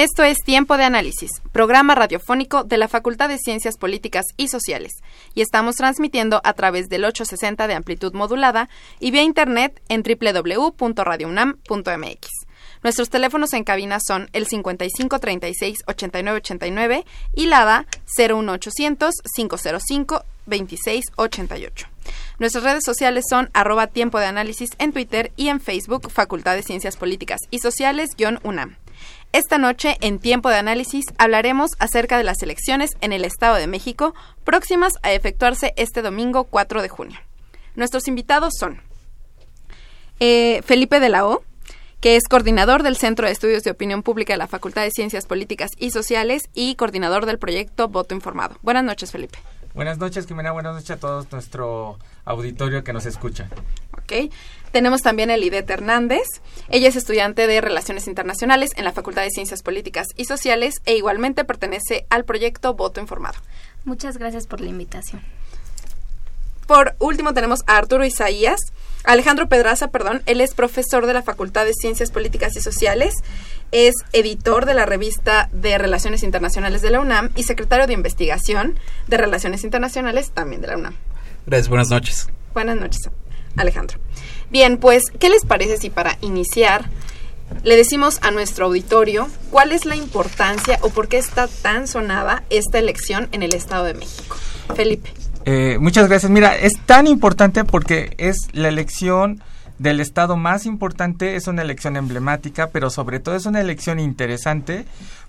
Esto es Tiempo de Análisis, programa radiofónico de la Facultad de Ciencias Políticas y Sociales, y estamos transmitiendo a través del 860 de amplitud modulada y vía internet en www.radiounam.mx. Nuestros teléfonos en cabina son el 5536-8989 y la ADA 01800-505-2688. Nuestras redes sociales son arroba tiempo de análisis en Twitter y en Facebook Facultad de Ciencias Políticas y Sociales-UNAM. Esta noche, en tiempo de análisis, hablaremos acerca de las elecciones en el Estado de México, próximas a efectuarse este domingo 4 de junio. Nuestros invitados son eh, Felipe de la O, que es coordinador del Centro de Estudios de Opinión Pública de la Facultad de Ciencias Políticas y Sociales y coordinador del proyecto Voto Informado. Buenas noches, Felipe. Buenas noches, Jimena. Buenas noches a todos nuestro auditorio que nos escucha. Ok. Tenemos también a Lidet Hernández. Ella es estudiante de Relaciones Internacionales en la Facultad de Ciencias Políticas y Sociales e igualmente pertenece al proyecto Voto Informado. Muchas gracias por la invitación. Por último tenemos a Arturo Isaías. Alejandro Pedraza, perdón, él es profesor de la Facultad de Ciencias Políticas y Sociales, es editor de la revista de Relaciones Internacionales de la UNAM y secretario de investigación de Relaciones Internacionales también de la UNAM. Gracias, buenas noches. Buenas noches, Alejandro. Bien, pues, ¿qué les parece si para iniciar le decimos a nuestro auditorio cuál es la importancia o por qué está tan sonada esta elección en el Estado de México? Felipe. Eh, muchas gracias. Mira, es tan importante porque es la elección del Estado más importante, es una elección emblemática, pero sobre todo es una elección interesante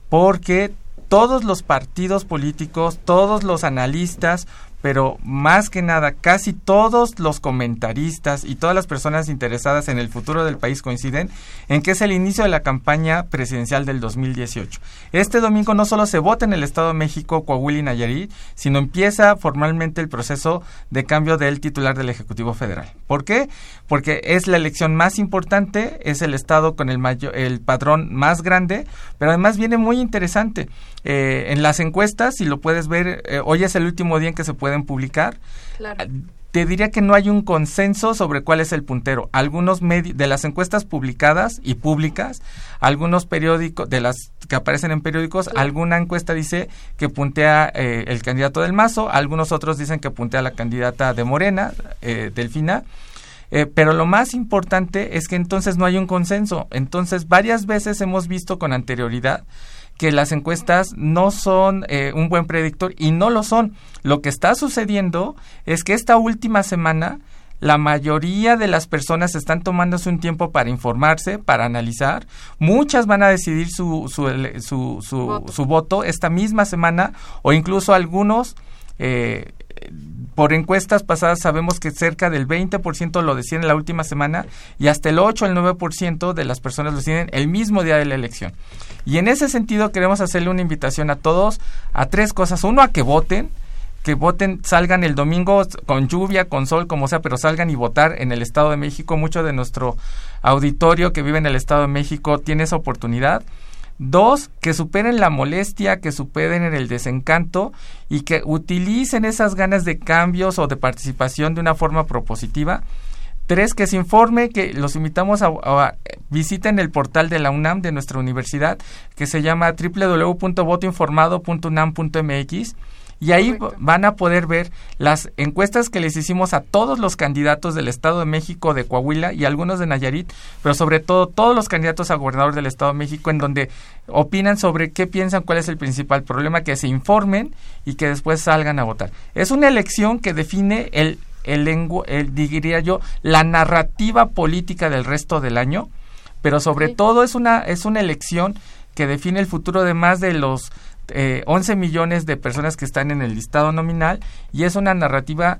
porque todos los partidos políticos, todos los analistas, pero más que nada, casi todos los comentaristas y todas las personas interesadas en el futuro del país coinciden en que es el inicio de la campaña presidencial del 2018. Este domingo no solo se vota en el Estado de México, Coahuila y Nayarit, sino empieza formalmente el proceso de cambio del titular del Ejecutivo Federal. ¿Por qué? Porque es la elección más importante, es el Estado con el, mayor, el padrón más grande, pero además viene muy interesante. Eh, en las encuestas, si lo puedes ver, eh, hoy es el último día en que se pueden publicar. Te diría que no hay un consenso sobre cuál es el puntero. Algunos de las encuestas publicadas y públicas, algunos periódicos, de las que aparecen en periódicos, alguna encuesta dice que puntea eh, el candidato del Mazo, algunos otros dicen que puntea la candidata de Morena, Delfina. pero lo más importante es que entonces no hay un consenso. Entonces, varias veces hemos visto con anterioridad que las encuestas no son eh, un buen predictor y no lo son. Lo que está sucediendo es que esta última semana la mayoría de las personas están tomándose un tiempo para informarse, para analizar. Muchas van a decidir su, su, su, su, voto. su voto esta misma semana o incluso algunos eh, por encuestas pasadas sabemos que cerca del 20% lo deciden en la última semana y hasta el 8 o el 9% de las personas lo deciden el mismo día de la elección. Y en ese sentido queremos hacerle una invitación a todos a tres cosas. Uno, a que voten, que voten, salgan el domingo con lluvia, con sol, como sea, pero salgan y votar en el Estado de México. Mucho de nuestro auditorio que vive en el Estado de México tiene esa oportunidad. Dos, que superen la molestia, que superen el desencanto y que utilicen esas ganas de cambios o de participación de una forma propositiva. Tres, que se informe, que los invitamos a, a, visiten el portal de la UNAM de nuestra universidad, que se llama www.votoinformado.unam.mx y ahí van a poder ver las encuestas que les hicimos a todos los candidatos del Estado de México, de Coahuila y algunos de Nayarit, pero sobre todo todos los candidatos a gobernador del Estado de México, en donde opinan sobre qué piensan, cuál es el principal problema, que se informen y que después salgan a votar. Es una elección que define el, el, el diría yo, la narrativa política del resto del año, pero sobre todo es una, es una elección que define el futuro de más de los eh, 11 millones de personas que están en el listado nominal y es una narrativa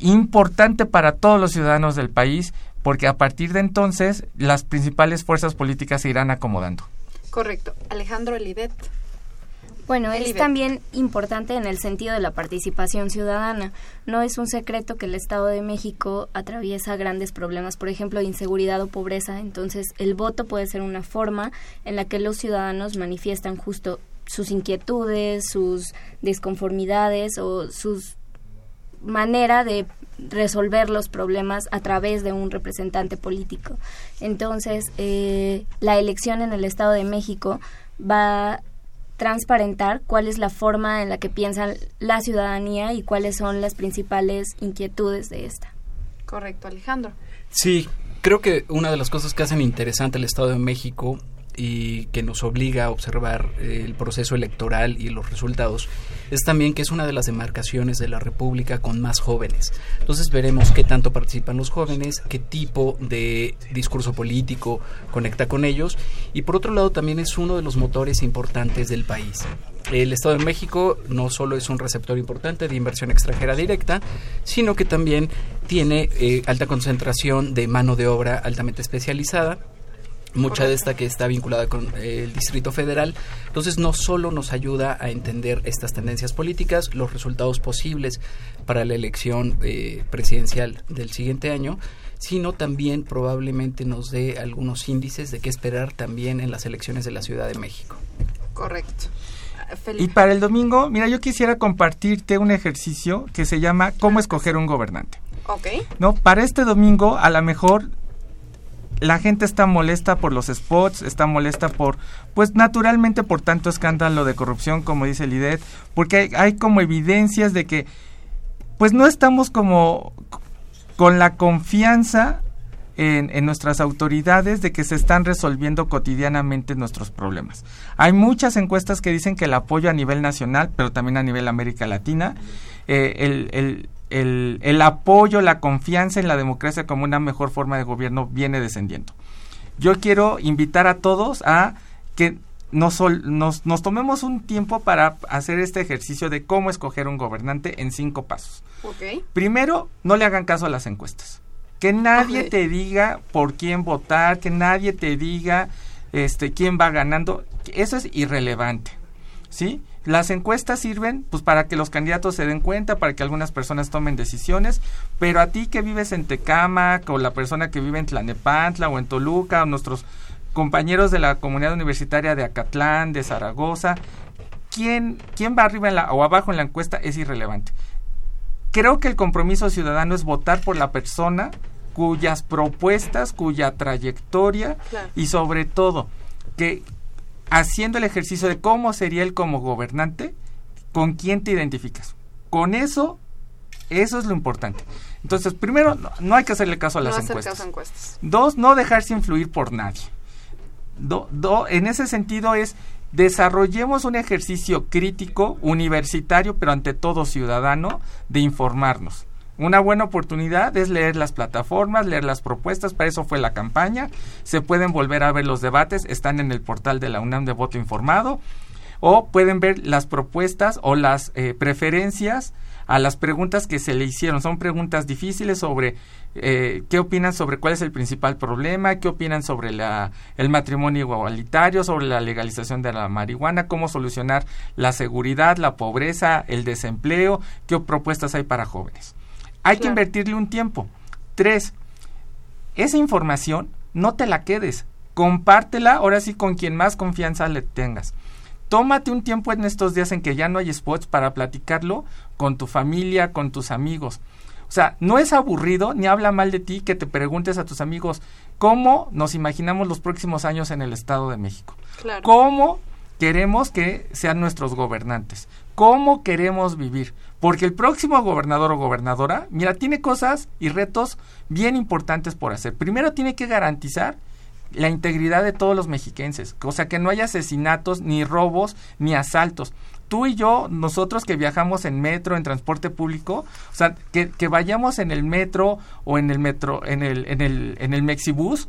importante para todos los ciudadanos del país porque a partir de entonces las principales fuerzas políticas se irán acomodando. Correcto. Alejandro Elidet. Bueno, es también importante en el sentido de la participación ciudadana. No es un secreto que el Estado de México atraviesa grandes problemas, por ejemplo, de inseguridad o pobreza. Entonces, el voto puede ser una forma en la que los ciudadanos manifiestan justo sus inquietudes, sus disconformidades o sus manera de resolver los problemas a través de un representante político. Entonces, eh, la elección en el Estado de México va a transparentar cuál es la forma en la que piensa la ciudadanía y cuáles son las principales inquietudes de esta. Correcto, Alejandro. Sí, creo que una de las cosas que hacen interesante el Estado de México y que nos obliga a observar eh, el proceso electoral y los resultados es también que es una de las demarcaciones de la República con más jóvenes. Entonces veremos qué tanto participan los jóvenes, qué tipo de discurso político conecta con ellos y por otro lado también es uno de los motores importantes del país. El Estado de México no solo es un receptor importante de inversión extranjera directa, sino que también tiene eh, alta concentración de mano de obra altamente especializada, mucha de esta que está vinculada con eh, el Distrito Federal. Entonces no solo nos ayuda a entender estas tendencias políticas, los resultados posibles para la elección eh, presidencial del siguiente año, sino también probablemente nos dé algunos índices de qué esperar también en las elecciones de la Ciudad de México. Correcto. Ah, Y para el domingo, mira, yo quisiera compartirte un ejercicio que se llama ¿Cómo escoger un gobernante? Ok. ¿no? Para este domingo, a lo mejor la gente está molesta por los spots, está molesta por, pues naturalmente por tanto escándalo de corrupción, como dice el porque hay, hay como evidencias de que, pues no estamos como con la confianza en, en nuestras autoridades de que se están resolviendo cotidianamente nuestros problemas. Hay muchas encuestas que dicen que el apoyo a nivel nacional, pero también a nivel América Latina, eh, el, el, el, el apoyo, la confianza en la democracia como una mejor forma de gobierno viene descendiendo. Yo quiero invitar a todos a que nos, sol- nos, nos tomemos un tiempo para hacer este ejercicio de cómo escoger un gobernante en cinco pasos. Primero, no le hagan caso a las encuestas. Que nadie te diga por quién votar, que nadie te diga este quién va ganando, eso es irrelevante. ¿Sí? Las encuestas sirven pues para que los candidatos se den cuenta, para que algunas personas tomen decisiones, pero a ti que vives en Tecámac o la persona que vive en Tlanepantla o en Toluca o nuestros compañeros de la comunidad universitaria de Acatlán, de Zaragoza, quién quién va arriba en la, o abajo en la encuesta es irrelevante creo que el compromiso ciudadano es votar por la persona cuyas propuestas, cuya trayectoria Claro. y sobre todo que haciendo el ejercicio de cómo sería él como gobernante, con quién te identificas. Con eso, eso es lo importante. Entonces, primero, no, no hay que hacerle caso a las encuestas. caso a encuestas. Dos, no dejarse influir por nadie. Do- do- en ese sentido es desarrollemos un ejercicio crítico, universitario, pero ante todo ciudadano, de informarnos. Una buena oportunidad es leer las plataformas, leer las propuestas, para eso fue la campaña. Se pueden volver a ver los debates, están en el portal de la UNAM de Voto Informado, o pueden ver las propuestas o las eh, preferencias a las preguntas que se le hicieron. Son preguntas difíciles sobre eh, qué opinan sobre cuál es el principal problema, qué opinan sobre la, el matrimonio igualitario, sobre la legalización de la marihuana, cómo solucionar la seguridad, la pobreza, el desempleo, qué propuestas hay para jóvenes. Hay que invertirle un tiempo. Tres, esa información no te la quedes. Compártela ahora sí con quien más confianza le tengas. Tómate un tiempo en estos días en que ya no hay spots para platicarlo con tu familia, con tus amigos. O sea, no es aburrido ni habla mal de ti que te preguntes a tus amigos cómo nos imaginamos los próximos años en el Estado de México. Claro. ¿Cómo queremos que sean nuestros gobernantes? ¿Cómo queremos vivir? Porque el próximo gobernador o gobernadora, mira, tiene cosas y retos bien importantes por hacer. Primero tiene que garantizar la integridad de todos los mexiquenses, o sea, que no haya asesinatos, ni robos, ni asaltos. Tú y yo, nosotros que viajamos en metro, en transporte público, o sea, que, que vayamos en el metro o en el metro, en el, en el, en el Mexibus,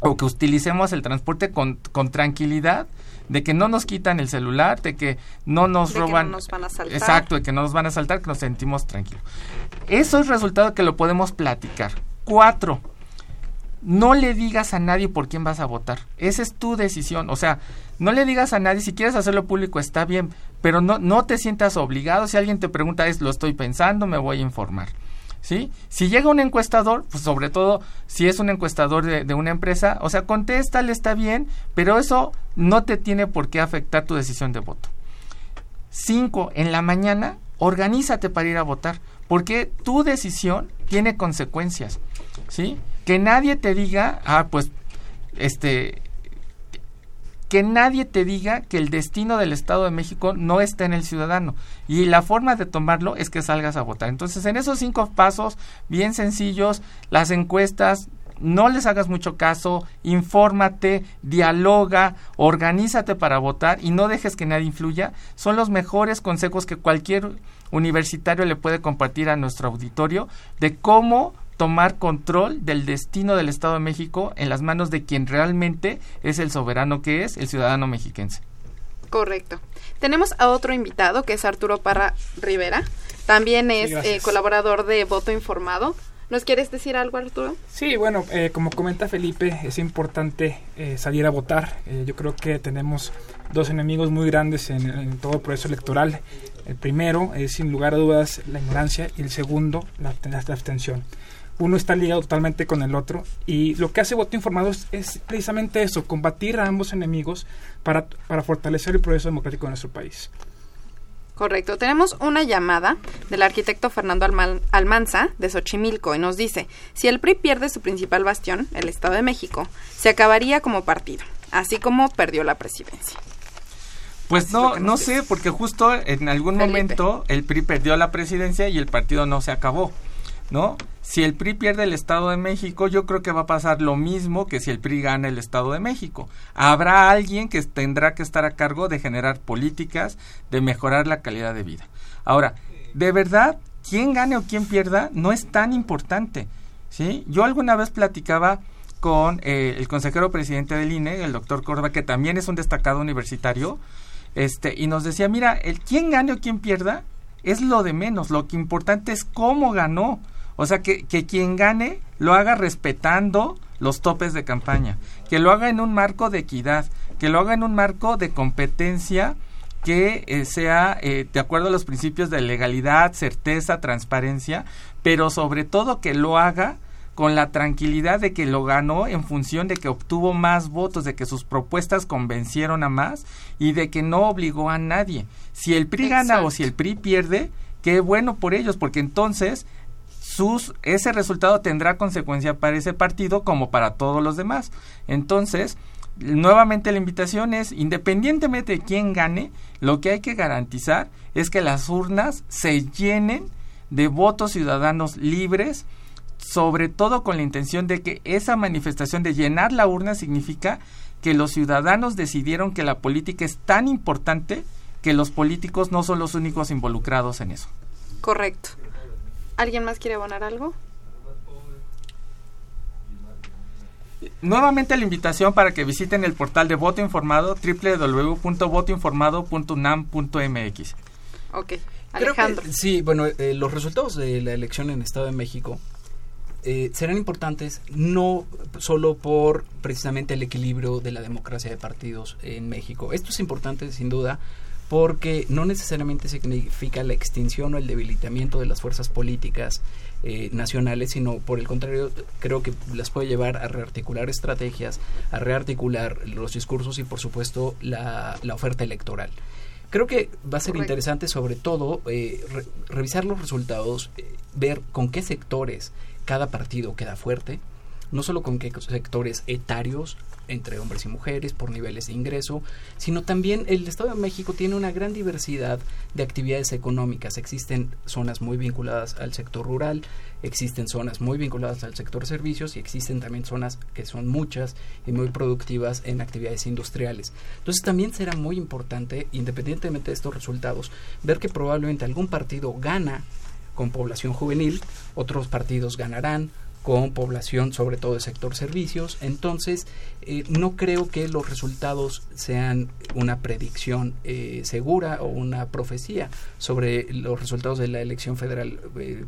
o que utilicemos el transporte con, con tranquilidad, de que no nos quitan el celular, de que no nos De que roban. no nos van a asaltar. Exacto, de que no nos van a saltar, que nos sentimos tranquilos. Eso es resultado que lo podemos platicar. Cuatro, no le digas a nadie por quién vas a votar. Esa es tu decisión. O sea, no le digas a nadie, si quieres hacerlo público está bien, pero no, no te sientas obligado. Si alguien te pregunta, es lo estoy pensando, me voy a informar. ¿Sí? Si llega un encuestador, pues sobre todo si es un encuestador de, una empresa, o sea, contéstale, está bien, pero eso no te tiene por qué afectar tu decisión de voto. Cinco, en la mañana, organízate para ir a votar, porque tu decisión tiene consecuencias, ¿sí? Que nadie te diga, ah, pues, este, que nadie te diga que el destino del Estado de México no está en el ciudadano. Y la forma de tomarlo es que salgas a votar. Entonces, en esos cinco pasos, bien sencillos, las encuestas, no les hagas mucho caso, infórmate, dialoga, organízate para votar y no dejes que nadie influya. Son los mejores consejos que cualquier universitario le puede compartir a nuestro auditorio de cómo tomar control del destino del Estado de México en las manos de quien realmente es el soberano que es, el ciudadano mexiquense. Correcto. Tenemos a otro invitado que es Arturo Parra Rivera. También es Sí, eh, colaborador de Voto Informado. ¿Nos quieres decir algo, Arturo? Sí, bueno, eh, como comenta Felipe, es importante eh, salir a votar. Eh, yo creo que tenemos dos enemigos muy grandes en, en todo el proceso electoral. El primero es, sin lugar a dudas, la ignorancia y el segundo, la, la abstención. Uno está ligado totalmente con el otro y lo que hace voto informado es, es precisamente eso, combatir a ambos enemigos para, para fortalecer el proceso democrático de nuestro país. Correcto. Tenemos una llamada del arquitecto Fernando Alman- Almanza de Xochimilco y nos dice, si el PRI pierde su principal bastión, el Estado de México, se acabaría como partido, así como perdió la presidencia. Pues no, no sé, porque justo en algún Felipe. momento el PRI perdió la presidencia y el partido no se acabó, ¿no? Si el PRI pierde el Estado de México, yo creo que va a pasar lo mismo que si el PRI gana el Estado de México. Habrá alguien que tendrá que estar a cargo de generar políticas, de mejorar la calidad de vida. Ahora, de verdad, quién gane o quién pierda no es tan importante, ¿sí? Yo alguna vez platicaba con eh, el consejero presidente del INE, el doctor Córdoba, que también es un destacado universitario, este, y nos decía, mira, el quién gane o quién pierda es lo de menos, lo que importante es cómo ganó. O sea, que, que quien gane lo haga respetando los topes de campaña, que lo haga en un marco de equidad, que lo haga en un marco de competencia que eh, sea eh, de acuerdo a los principios de legalidad, certeza, transparencia, pero sobre todo que lo haga con la tranquilidad de que lo ganó en función de que obtuvo más votos, de que sus propuestas convencieron a más y de que no obligó a nadie. Si el PRI gana o si el PRI pierde, qué bueno por ellos, porque entonces sus, ese resultado tendrá consecuencia para ese partido como para todos los demás. Entonces, nuevamente la invitación es, independientemente de quién gane, lo que hay que garantizar es que las urnas se llenen de votos ciudadanos libres, sobre todo con la intención de que esa manifestación de llenar la urna significa que los ciudadanos decidieron que la política es tan importante que los políticos no son los únicos involucrados en eso. Correcto. ¿Alguien más quiere abonar algo? Nuevamente la invitación para que visiten el portal de Voto Informado www.votoinformado.unam.mx. Ok. Alejandro. que, sí, bueno, eh, los resultados de la elección en Estado de México eh, serán importantes no solo por precisamente el equilibrio de la democracia de partidos en México. Esto es importante sin duda porque no necesariamente significa la extinción o el debilitamiento de las fuerzas políticas eh, nacionales, sino por el contrario, creo que las puede llevar a rearticular estrategias, a rearticular los discursos y por supuesto la, la oferta electoral. Creo que va a ser Correcto. interesante sobre todo eh, re- revisar los resultados, eh, ver con qué sectores cada partido queda fuerte, no solo con qué sectores etarios, entre hombres y mujeres, por niveles de ingreso, sino también el Estado de México tiene una gran diversidad de actividades económicas. Existen zonas muy vinculadas al sector rural, existen zonas muy vinculadas al sector servicios y existen también zonas que son muchas y muy productivas en actividades industriales. Entonces también será muy importante, independientemente de estos resultados, ver que probablemente algún partido gana con población juvenil, otros partidos ganarán con población, sobre todo del sector servicios. Entonces, eh, no creo que los resultados sean una predicción eh, segura o una profecía sobre los resultados de la elección federal eh,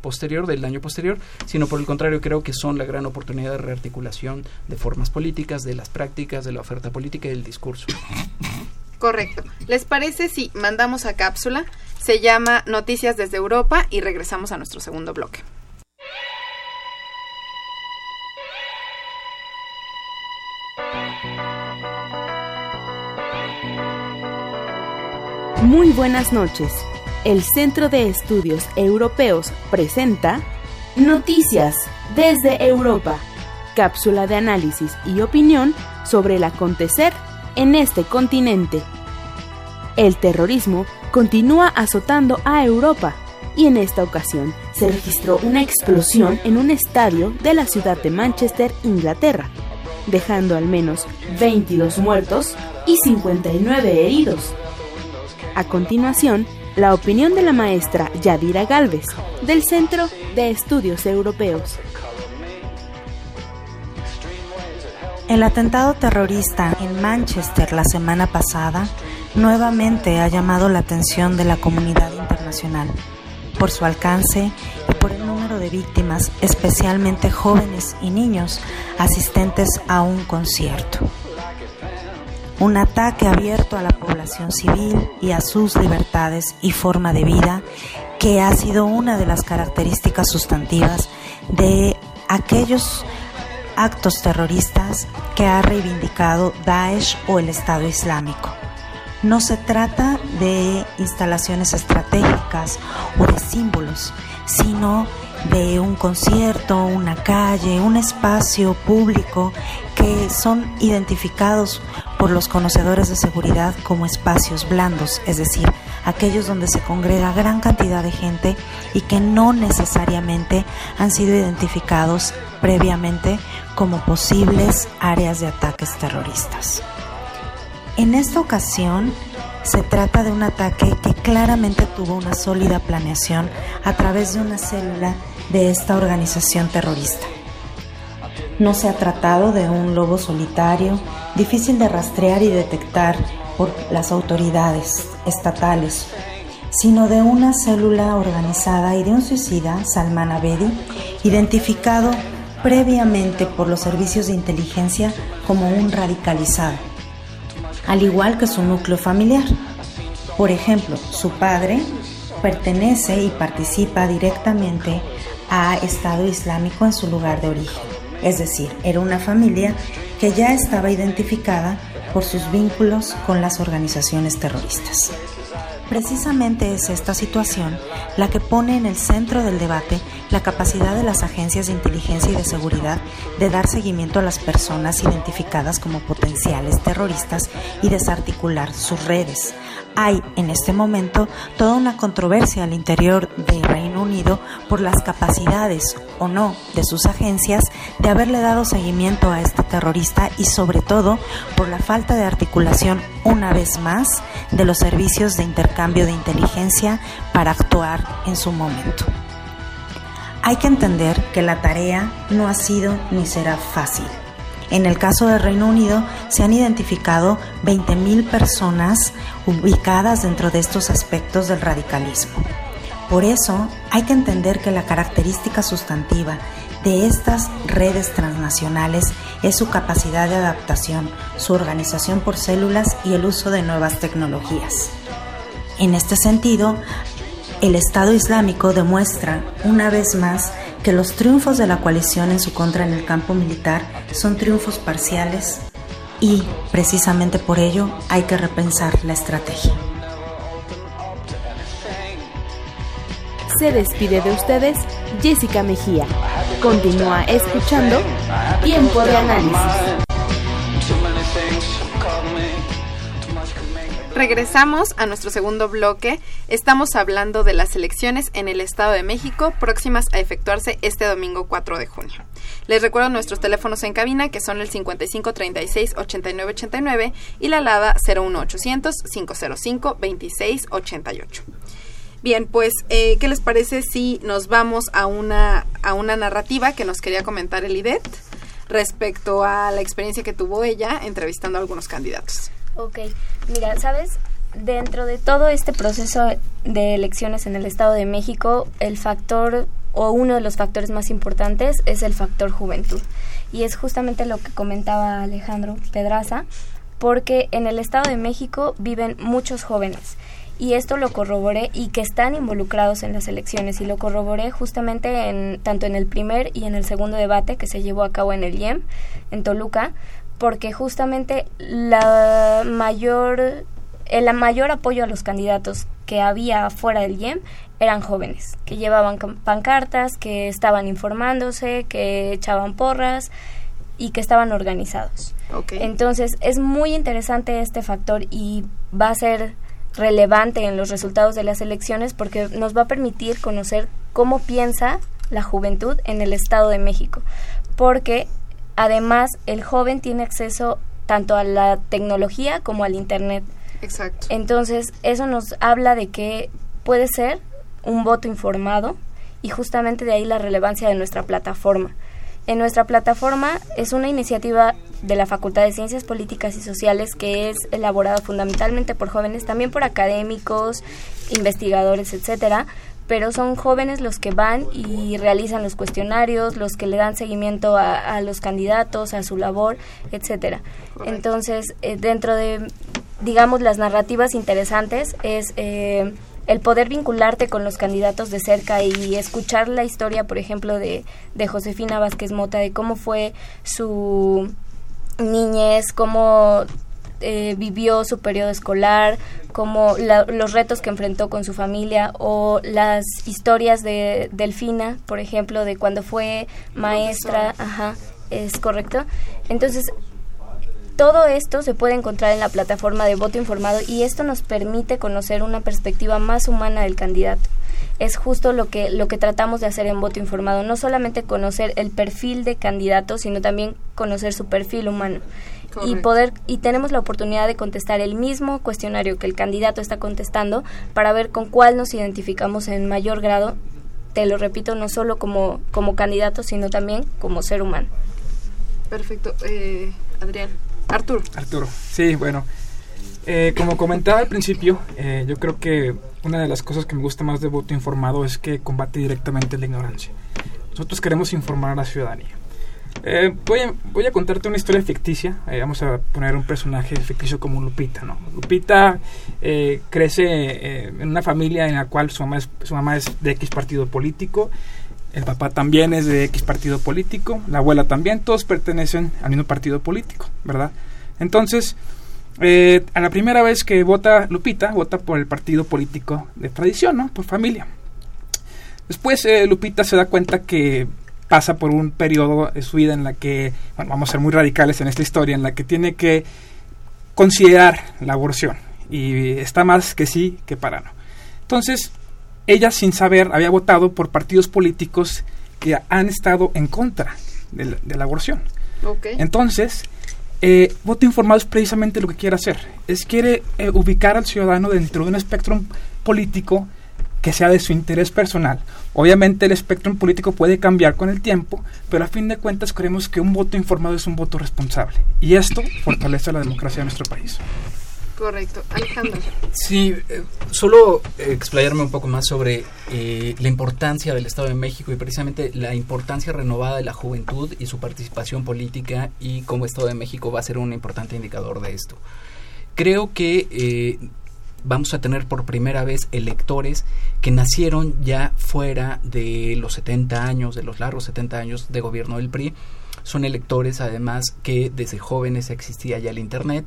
posterior, del año posterior, sino por el contrario creo que son la gran oportunidad de rearticulación de formas políticas, de las prácticas, de la oferta política y del discurso. Correcto. ¿Les parece si mandamos a cápsula? Se llama Noticias desde Europa y regresamos a nuestro segundo bloque. Muy buenas noches. El Centro de Estudios Europeos presenta Noticias desde Europa, cápsula de análisis y opinión sobre el acontecer en este continente. El terrorismo continúa azotando a Europa y en esta ocasión se registró una explosión en un estadio de la ciudad de Manchester, Inglaterra, dejando al menos 22 muertos y 59 heridos. A continuación, la opinión de la maestra Yadira Galvez, del Centro de Estudios Europeos. El atentado terrorista en Manchester la semana pasada nuevamente ha llamado la atención de la comunidad internacional por su alcance y por el número de víctimas, especialmente jóvenes y niños asistentes a un concierto. Un ataque abierto a la población civil y a sus libertades y forma de vida que ha sido una de las características sustantivas de aquellos actos terroristas que ha reivindicado Daesh o el Estado Islámico. No se trata de instalaciones estratégicas o de símbolos, sino de un concierto, una calle, un espacio público que son identificados por los conocedores de seguridad como espacios blandos, es decir, aquellos donde se congrega gran cantidad de gente y que no necesariamente han sido identificados previamente como posibles áreas de ataques terroristas. En esta ocasión se trata de un ataque que claramente tuvo una sólida planeación a través de una célula de esta organización terrorista. No se ha tratado de un lobo solitario, difícil de rastrear y detectar por las autoridades estatales, sino de una célula organizada y de un suicida, Salman Abedi, identificado previamente por los servicios de inteligencia como un radicalizado, al igual que su núcleo familiar. Por ejemplo, su padre pertenece y participa directamente a Estado Islámico en su lugar de origen. Es decir, era una familia que ya estaba identificada por sus vínculos con las organizaciones terroristas. Precisamente es esta situación la que pone en el centro del debate la capacidad de las agencias de inteligencia y de seguridad de dar seguimiento a las personas identificadas como potenciales terroristas y desarticular sus redes, hay en este momento toda una controversia al interior del Reino Unido por las capacidades o no de sus agencias de haberle dado seguimiento a este terrorista y sobre todo por la falta de articulación una vez más de los servicios de intercambio de inteligencia para actuar en su momento. Hay que entender que la tarea no ha sido ni será fácil en el caso del Reino Unido se han identificado 20.000 personas ubicadas dentro de estos aspectos del radicalismo. Por eso hay que entender que la característica sustantiva de estas redes transnacionales es su capacidad de adaptación, su organización por células y el uso de nuevas tecnologías. En este sentido, el Estado Islámico demuestra una vez más que los triunfos de la coalición en su contra en el campo militar son triunfos parciales y precisamente por ello hay que repensar la estrategia. Se despide de ustedes Jessica Mejía. Continúa escuchando Tiempo de Análisis. Regresamos a nuestro segundo bloque. Estamos hablando de las elecciones en el Estado de México próximas a efectuarse este domingo 4 de junio. Les recuerdo nuestros teléfonos en cabina que son el 55 36 89 89 y la alada 01800 505 26 88. Bien, pues, eh, ¿qué les parece si nos vamos a una a una narrativa que nos quería comentar el IDET respecto a la experiencia que tuvo ella entrevistando a algunos candidatos. Ok, mira, ¿sabes? Dentro de todo este proceso de elecciones en el Estado de México, el factor o uno de los factores más importantes es el factor juventud. Y es justamente lo que comentaba Alejandro Pedraza, porque en el Estado de México viven muchos jóvenes y esto lo corroboré y que están involucrados en las elecciones y lo corroboré justamente en tanto en el primer y en el segundo debate que se llevó a cabo en el IEM en Toluca porque justamente la mayor el mayor apoyo a los candidatos que había fuera del IEM eran jóvenes que llevaban pancartas, que estaban informándose, que echaban porras y que estaban organizados. Entonces es muy interesante este factor y va a ser relevante en los resultados de las elecciones porque nos va a permitir conocer cómo piensa la juventud en el Estado de México. Porque además el joven tiene acceso tanto a la tecnología como al Internet. Exacto. Entonces eso nos habla de que puede ser un voto informado y justamente de ahí la relevancia de nuestra plataforma. En nuestra plataforma es una iniciativa de la Facultad de Ciencias Políticas y Sociales que es elaborada fundamentalmente por jóvenes, también por académicos, investigadores, etcétera, pero son jóvenes los que van y realizan los cuestionarios, los que le dan seguimiento a, los candidatos, a su labor, etcétera. Entonces, eh, dentro de, digamos, las narrativas interesantes es eh, el poder vincularte con los candidatos de cerca y escuchar la historia, por ejemplo, de, de Josefina Vázquez Mota, de cómo fue su niñez, cómo eh, vivió su periodo escolar, como los retos que enfrentó con su familia o las historias de Delfina, por ejemplo, de cuando fue maestra, ajá, es correcto. Entonces, todo esto se puede encontrar en la plataforma de voto informado y esto nos permite conocer una perspectiva más humana del candidato. Es justo lo que, lo que tratamos de hacer en voto informado, no solamente conocer el perfil de candidato, sino también conocer su perfil humano. Y poder y tenemos la oportunidad de contestar el mismo cuestionario que el candidato está contestando para ver con cuál nos identificamos en mayor grado. Te lo repito, no solo como, como candidato, sino también como ser humano. Perfecto. Eh, Adrián. Arturo. Arturo, sí, bueno. Eh, como comentaba al principio, eh, yo creo que una de las cosas que me gusta más de voto informado es que combate directamente la ignorancia. Nosotros queremos informar a la ciudadanía. Eh, voy, a, voy, a, contarte una historia ficticia. vamos a poner un personaje ficticio como Lupita. ¿no? Lupita crece en una familia en la cual su mamá, es, su mamá es de X partido político el papá también es de X partido político, la abuela también, todos pertenecen al mismo partido político, ¿verdad? Entonces, eh, a la primera vez que vota Lupita, vota por el partido político de tradición, ¿no? Por familia. Después eh, Lupita se da cuenta que pasa por un periodo de su vida en la que, bueno, vamos a ser muy radicales en esta historia, en la que tiene que considerar la aborción. Y está más que sí que para no. Entonces, ella sin saber había votado por partidos políticos que han estado en contra de la, aborción. Entonces, eh, voto informado es precisamente lo que quiere hacer. Es quiere eh, ubicar al ciudadano dentro de un espectro político que sea de su interés personal. Obviamente el espectro político puede cambiar con el tiempo, pero a fin de cuentas creemos que un voto informado es un voto responsable. Y esto fortalece la democracia de nuestro país. Correcto. Alejandro. Sí, eh, solo explayarme un poco más sobre eh, la importancia del Estado de México y precisamente la importancia renovada de la juventud y su participación política y cómo Estado de México va a ser un importante indicador de esto. Creo que eh, vamos a tener por primera vez electores que nacieron ya fuera de los 70 años, de los largos 70 años de gobierno del PRI. Son electores además que desde jóvenes existía ya el Internet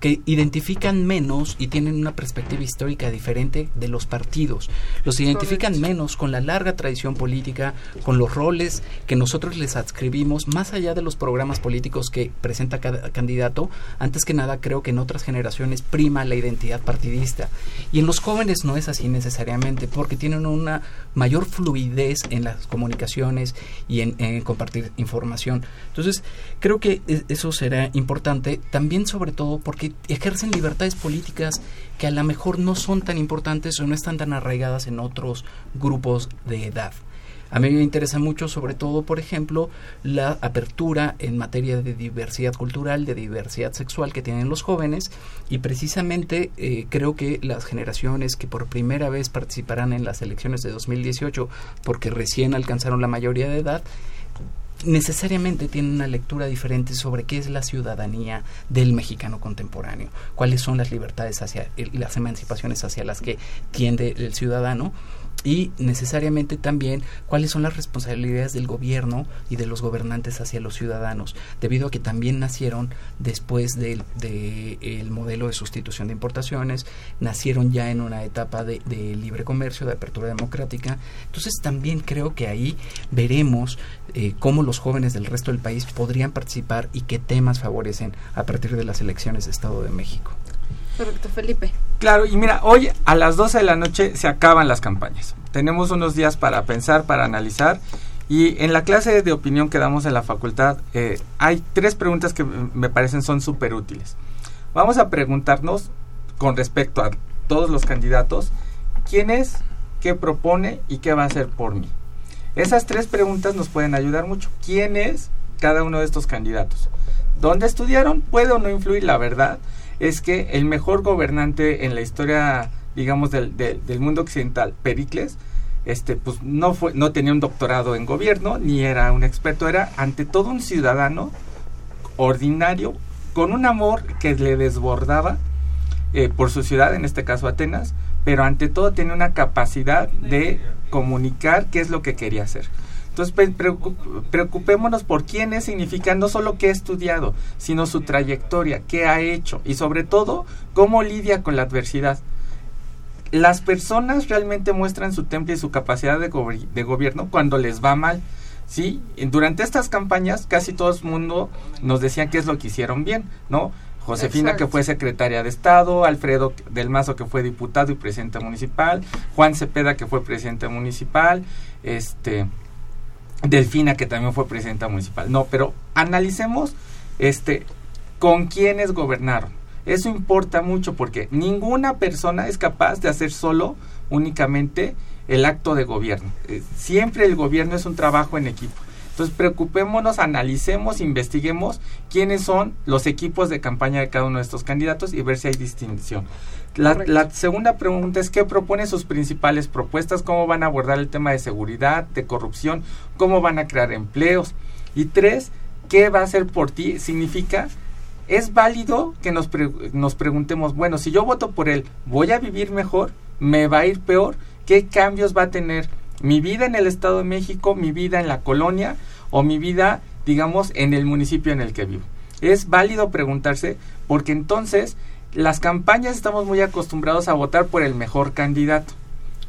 que identifican menos y tienen una perspectiva histórica diferente de los partidos. Los identifican menos con la larga tradición política, con los roles que nosotros les adscribimos, más allá de los programas políticos que presenta cada candidato. Antes que nada, creo que en otras generaciones prima la identidad partidista. Y en los jóvenes no es así necesariamente, porque tienen una mayor fluidez en las comunicaciones y en, en compartir información. Entonces, creo que e, eso será importante, también sobre todo porque ejercen libertades políticas que a lo mejor no son tan importantes o no están tan arraigadas en otros grupos de edad. A mí me interesa mucho, sobre todo, por ejemplo, la apertura en materia de diversidad cultural, de diversidad sexual que tienen los jóvenes y precisamente eh, creo que las generaciones que por primera vez participarán en las elecciones de 2018 porque recién alcanzaron la mayoría de edad, necesariamente tienen una lectura diferente sobre qué es la ciudadanía del mexicano contemporáneo, cuáles son las libertades hacia las emancipaciones hacia las que tiende el ciudadano y necesariamente también cuáles son las responsabilidades del gobierno y de los gobernantes hacia los ciudadanos, debido a que también nacieron después del de, el modelo de sustitución de importaciones, nacieron ya en una etapa de, de, libre comercio, de apertura democrática. Entonces también creo que ahí veremos eh, cómo los jóvenes del resto del país podrían participar y qué temas favorecen a partir de las elecciones de Estado de México. Correcto, Felipe. Claro, y mira, hoy a las 12 de la noche se acaban las campañas. Tenemos unos días para pensar, para analizar. Y en la clase de opinión que damos en la facultad, eh, hay tres preguntas que me parecen son súper útiles. Vamos a preguntarnos con respecto a todos los candidatos, quién es, qué propone y qué va a hacer por mí. Esas tres preguntas nos pueden ayudar mucho. ¿Quién es cada uno de estos candidatos? ¿Dónde estudiaron? ¿Puede o no influir la verdad? Es que el mejor gobernante en la historia, digamos, del, del, mundo occidental, Pericles, este, pues no, fue, no tenía un doctorado en gobierno, ni era un experto, era ante todo un ciudadano ordinario, con un amor que le desbordaba eh, por su ciudad, en este caso Atenas, pero ante todo tenía una capacidad de comunicar qué es lo que quería hacer. Entonces preocupémonos por quién es, significa no solo qué ha estudiado, sino su trayectoria, qué ha hecho y sobre todo cómo lidia con la adversidad. Las personas realmente muestran su temple y su capacidad de, de gobierno cuando les va mal. ¿sí? Durante estas campañas casi todo el mundo nos decían qué es lo que hicieron bien, ¿no? Josefina que fue secretaria de Estado, Alfredo del Mazo que fue diputado y presidente municipal, Juan Cepeda que fue presidente municipal, este Delfina, que también fue presidenta municipal. No, pero analicemos este con quiénes gobernaron. Eso importa mucho porque ninguna persona es capaz de hacer solo únicamente el acto de gobierno. Eh, siempre el gobierno es un trabajo en equipo. Entonces preocupémonos, analicemos, investiguemos quiénes son los equipos de campaña de cada uno de estos candidatos y ver si hay distinción. La, segunda pregunta es qué propone sus principales propuestas, cómo van a abordar el tema de seguridad, de corrupción, cómo van a crear empleos. Y tres, ¿qué va a hacer por ti? Significa, es válido que nos, nos preguntemos, bueno, si yo voto por él, ¿voy a vivir mejor? ¿Me va a ir peor? ¿Qué cambios va a tener mi vida en el Estado de México, mi vida en la colonia o mi vida, digamos, en el municipio en el que vivo? Es válido preguntarse porque entonces las campañas estamos muy acostumbrados a votar por el mejor candidato.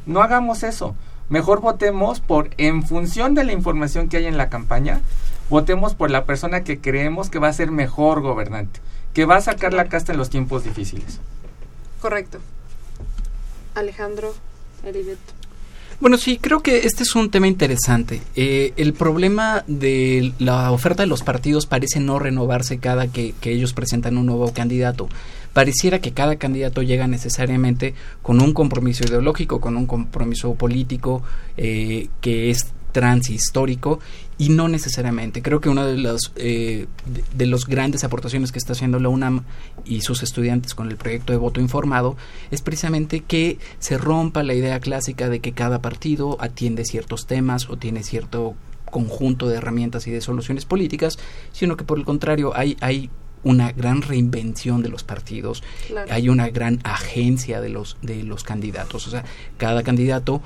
No hagamos eso. Mejor votemos por, en función de la información que hay en la campaña, votemos por la persona que creemos que va a ser mejor gobernante, que va a sacar la casta en los tiempos difíciles. Correcto. Alejandro, Heribet. Bueno, sí, creo que este es un tema interesante. Eh, el problema de la oferta de los partidos parece no renovarse cada que, que ellos presentan un nuevo candidato pareciera que cada candidato llega necesariamente con un compromiso ideológico, con un compromiso político eh, que es transhistórico y no necesariamente. Creo que una de las eh, de, los grandes aportaciones que está haciendo la UNAM y sus estudiantes con el proyecto de voto informado es precisamente que se rompa la idea clásica de que cada partido atiende ciertos temas o tiene cierto conjunto de herramientas y de soluciones políticas, sino que por el contrario hay, hay una gran reinvención de los partidos, hay una gran agencia de los de los candidatos, o sea, cada candidato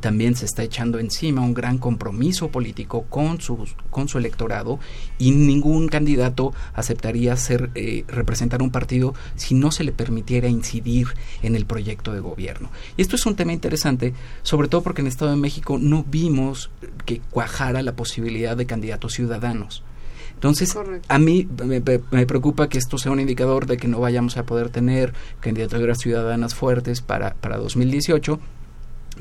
también se está echando encima un gran compromiso político con su, con su electorado y ningún candidato aceptaría ser eh, representar un partido si no se le permitiera incidir en el proyecto de gobierno. Y esto es un tema interesante, sobre todo porque en el Estado de México no vimos que cuajara la posibilidad de candidatos ciudadanos. Entonces, a mí me, preocupa que esto sea un indicador de que no vayamos a poder tener candidaturas ciudadanas fuertes para, para 2018,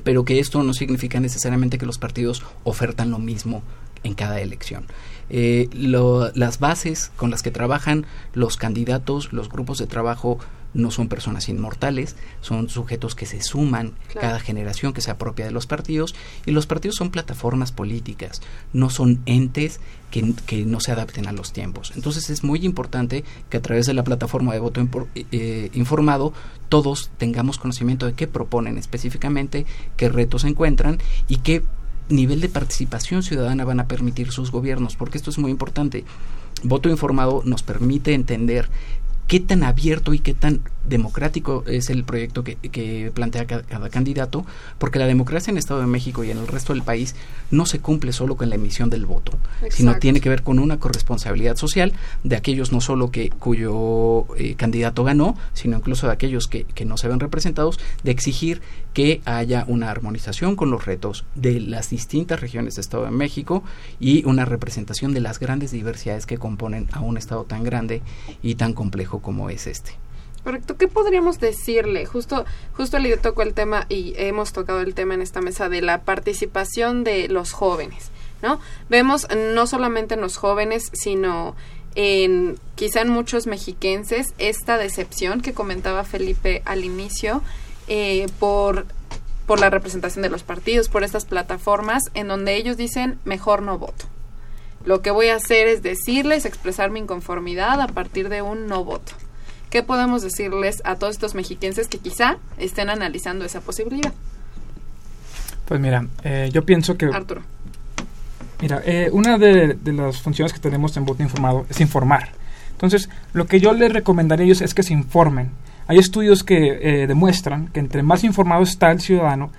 pero que esto no significa necesariamente que los partidos ofertan lo mismo en cada elección. Eh, las bases con las que trabajan los candidatos, los grupos de trabajo no son personas inmortales, son sujetos que se suman cada generación que se apropia de los partidos y los partidos son plataformas políticas, no son entes que, que no se adapten a los tiempos. Entonces es muy importante que a través de la plataforma de voto eh, informado todos tengamos conocimiento de qué proponen específicamente, qué retos encuentran y qué nivel de participación ciudadana van a permitir sus gobiernos, porque esto es muy importante. Voto informado nos permite entender qué tan abierto y qué tan democrático es el proyecto que, plantea cada, candidato, porque la democracia en el Estado de México y en el resto del país no se cumple solo con la emisión del voto, sino tiene que ver con una corresponsabilidad social de aquellos no solo que cuyo eh, candidato ganó, sino incluso de aquellos que, que no se ven representados, de exigir que haya una armonización con los retos de las distintas regiones del Estado de México y una representación de las grandes diversidades que componen a un Estado tan grande y tan complejo como es este. Correcto. ¿Qué podríamos decirle? Justo, justo le tocó el tema y hemos tocado el tema en esta mesa de la participación de los jóvenes, ¿no? Vemos no solamente en los jóvenes, sino en quizá en muchos mexiquenses esta decepción que comentaba Felipe al inicio eh, por por la representación de los partidos, por estas plataformas en donde ellos dicen mejor no voto. Lo que voy a hacer es decirles, expresar mi inconformidad a partir de un no voto. ¿Qué podemos decirles a todos estos mexiquenses que quizá estén analizando esa posibilidad? Pues mira, eh, yo pienso que... Arturo. Mira, eh, una de, las funciones que tenemos en voto informado es informar. Entonces, lo que yo les recomendaría a ellos es que se informen. Hay estudios que eh, demuestran que entre más informado está el ciudadano,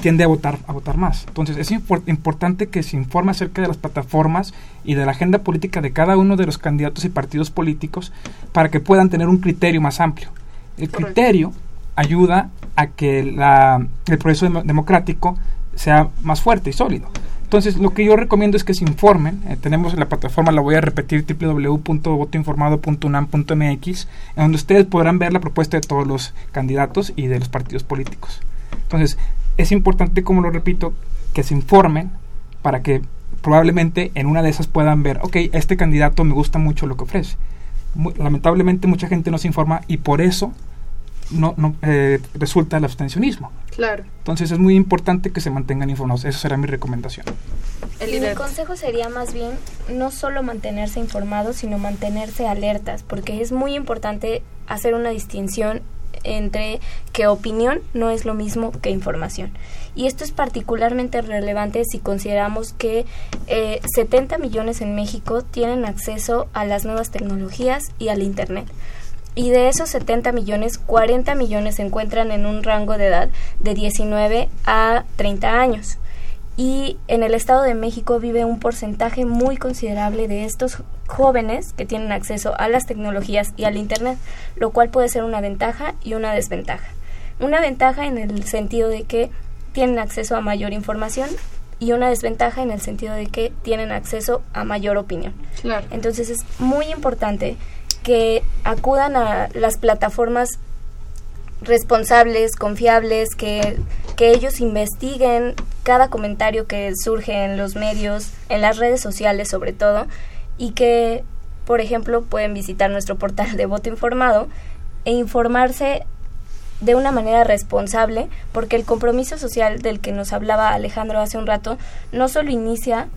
tiende a votar, a votar más. Entonces es importante que se informe acerca de las plataformas y de la agenda política de cada uno de los candidatos y partidos políticos para que puedan tener un criterio más amplio. El criterio ayuda a que la, el proceso democrático sea más fuerte y sólido. Entonces, lo que yo recomiendo es que se informen. Eh, tenemos la plataforma, la voy a repetir, www.votoinformado.unam.mx, en donde ustedes podrán ver la propuesta de todos los candidatos y de los partidos políticos. Entonces, es importante, como lo repito, que se informen para que probablemente en una de esas puedan ver, ok, este candidato me gusta mucho lo que ofrece. lamentablemente mucha gente no se informa y por eso no, no eh, resulta el abstencionismo. Claro. Entonces es muy importante que se mantengan informados. Esa será mi recomendación. mi consejo sería más bien no solo mantenerse informados, sino mantenerse alertas, porque es muy importante hacer una distinción entre que opinión no es lo mismo que información. Y esto es particularmente relevante si consideramos que 70 eh, millones en México tienen acceso a las nuevas tecnologías y al Internet. Y de esos 70 millones, 40 millones se encuentran en un rango de edad de 19 a 30 años y en el Estado de México vive un porcentaje muy considerable de estos jóvenes que tienen acceso a las tecnologías y al Internet, lo cual puede ser una ventaja y una desventaja. Una ventaja en el sentido de que tienen acceso a mayor información y una desventaja en el sentido de que tienen acceso a mayor opinión. Claro. Entonces es muy importante que acudan a las plataformas responsables, confiables, que, que ellos investiguen cada comentario que surge en los medios, en las redes sociales sobre todo, y que, por ejemplo, pueden visitar nuestro portal de voto informado e informarse de una manera responsable, porque el compromiso social del que nos hablaba Alejandro hace un rato no solo inicia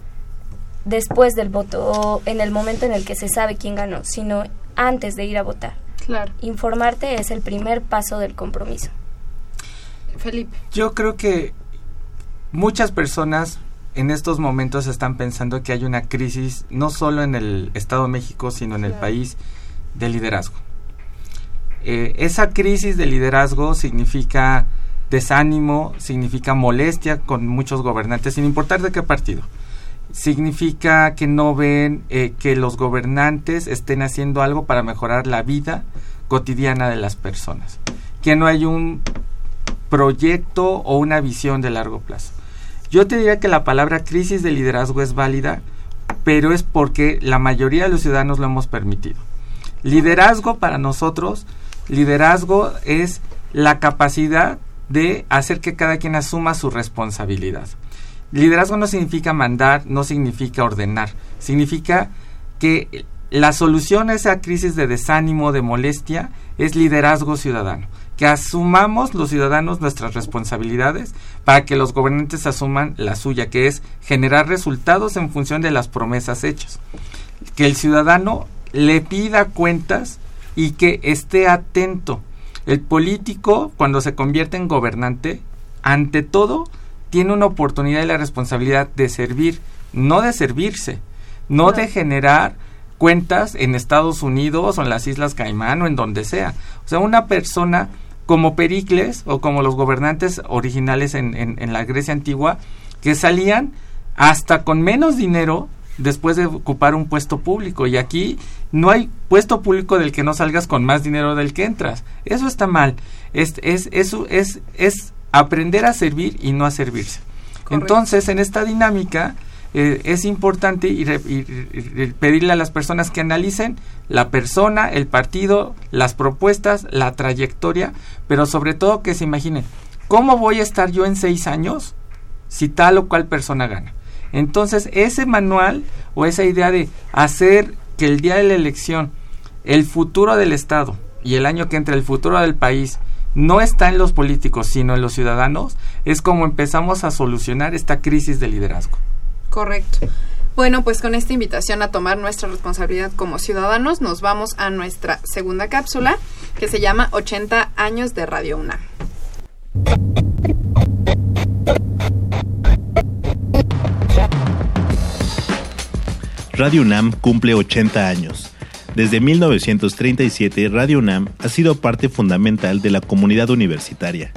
después del voto o en el momento en el que se sabe quién ganó, sino antes de ir a votar. Claro. Informarte es el primer paso del compromiso. Felipe. Yo creo que muchas personas en estos momentos están pensando que hay una crisis no solo en el Estado de México, sino en el país de liderazgo. Eh, esa crisis de liderazgo significa desánimo, significa molestia con muchos gobernantes, sin importar de qué partido. Significa que no ven eh, que los gobernantes estén haciendo algo para mejorar la vida cotidiana de las personas. Que no hay un proyecto o una visión de largo plazo. Yo te diría que la palabra crisis de liderazgo es válida, pero es porque la mayoría de los ciudadanos lo hemos permitido. Liderazgo para nosotros Liderazgo es la capacidad de hacer que cada quien asuma su responsabilidad. Liderazgo no significa mandar, no significa ordenar, significa que la solución a esa crisis de desánimo, de molestia, es liderazgo ciudadano. Que asumamos los ciudadanos nuestras responsabilidades para que los gobernantes asuman la suya, que es generar resultados en función de las promesas hechas. Que el ciudadano le pida cuentas y que esté atento. El político, cuando se convierte en gobernante, ante todo, tiene una oportunidad y la responsabilidad de servir, no de servirse, no de generar cuentas en Estados Unidos o en las Islas Caimán o en donde sea. O sea, una persona como Pericles o como los gobernantes originales en, en, la Grecia antigua que salían hasta con menos dinero después de ocupar un puesto público. Y aquí no hay puesto público del que no salgas con más dinero del que entras. Eso está mal. Es, es, eso es, es aprender a servir y no a servirse. Entonces, en esta dinámica, eh, es importante y, pedirle a las personas que analicen la persona, el partido, las propuestas, la trayectoria, pero sobre todo que se imaginen, ¿cómo voy a estar yo en seis años si tal o cual persona gana? Entonces, ese manual o esa idea de hacer que el día de la elección, el futuro del Estado y el año que entra el futuro del país, no está en los políticos, sino en los ciudadanos, es como empezamos a solucionar esta crisis de liderazgo. Correcto. Bueno, pues con esta invitación a tomar nuestra responsabilidad como ciudadanos, nos vamos a nuestra segunda cápsula que se llama 80 años de Radio UNAM. Radio UNAM cumple 80 años. Desde 1937, Radio UNAM ha sido parte fundamental de la comunidad universitaria,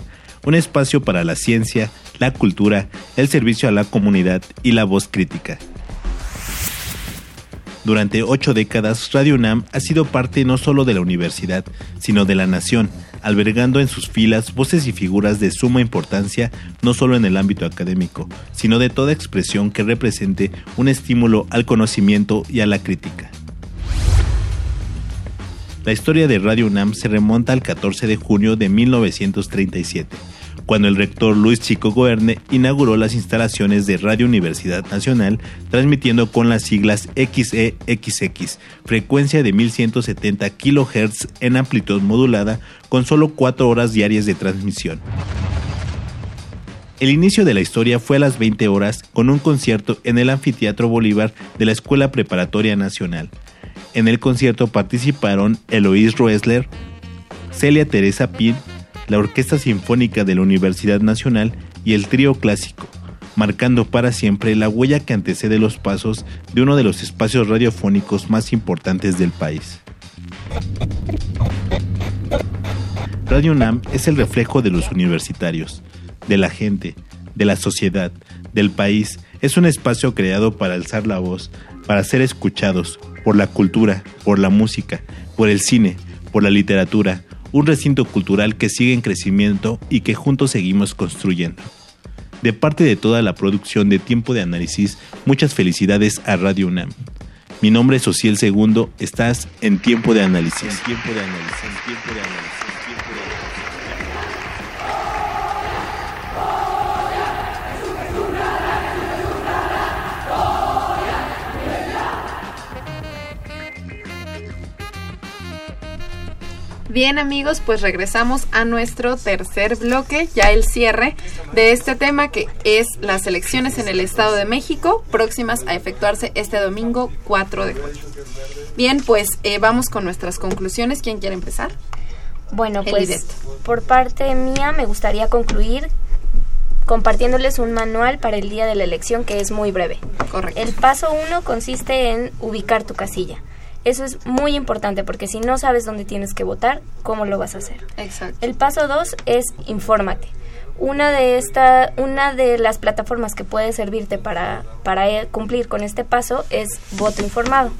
un espacio para la ciencia, la cultura, el servicio a la comunidad y la voz crítica. Durante ocho décadas, Radio UNAM ha sido parte no solo de la universidad, sino de la nación, albergando en sus filas voces y figuras de suma importancia no solo en el ámbito académico, sino de toda expresión que represente un estímulo al conocimiento y a la crítica. La historia de Radio UNAM se remonta al 14 de junio de 1937 cuando el rector Luis Chico Goerne inauguró las instalaciones de Radio Universidad Nacional, transmitiendo con las siglas XEXX, frecuencia de 1170 kHz en amplitud modulada, con solo 4 horas diarias de transmisión. El inicio de la historia fue a las 20 horas con un concierto en el Anfiteatro Bolívar de la Escuela Preparatoria Nacional. En el concierto participaron Eloís Roesler, Celia Teresa Pin, la Orquesta Sinfónica de la Universidad Nacional y el trío clásico, marcando para siempre la huella que antecede los pasos de uno de los espacios radiofónicos más importantes del país. Radio UNAM es el reflejo de los universitarios, de la gente, de la sociedad, del país. Es un espacio creado para alzar la voz, para ser escuchados por la cultura, por la música, por el cine, por la literatura, un recinto cultural que sigue en crecimiento y que juntos seguimos construyendo. De parte de toda la producción de Tiempo de Análisis, muchas felicidades a Radio UNAM. Mi nombre es Ociel Segundo, estás en Tiempo de Análisis. tiempo de análisis, tiempo de análisis. Bien amigos, pues regresamos a nuestro tercer bloque, ya el cierre de este tema que es las elecciones en el Estado de México, próximas a efectuarse este domingo 4 de julio. Bien, pues eh, vamos con nuestras conclusiones. ¿Quién quiere empezar? Bueno, pues por parte mía me gustaría concluir compartiéndoles un manual para el día de la elección que es muy breve. Correcto. El paso uno consiste en ubicar tu casilla. Eso es muy importante porque si no sabes dónde tienes que votar, ¿cómo lo vas a hacer? Exacto. El paso dos es infórmate. Una de, esta, una de las plataformas que puede servirte para, para e, cumplir con este paso es Voto Informado.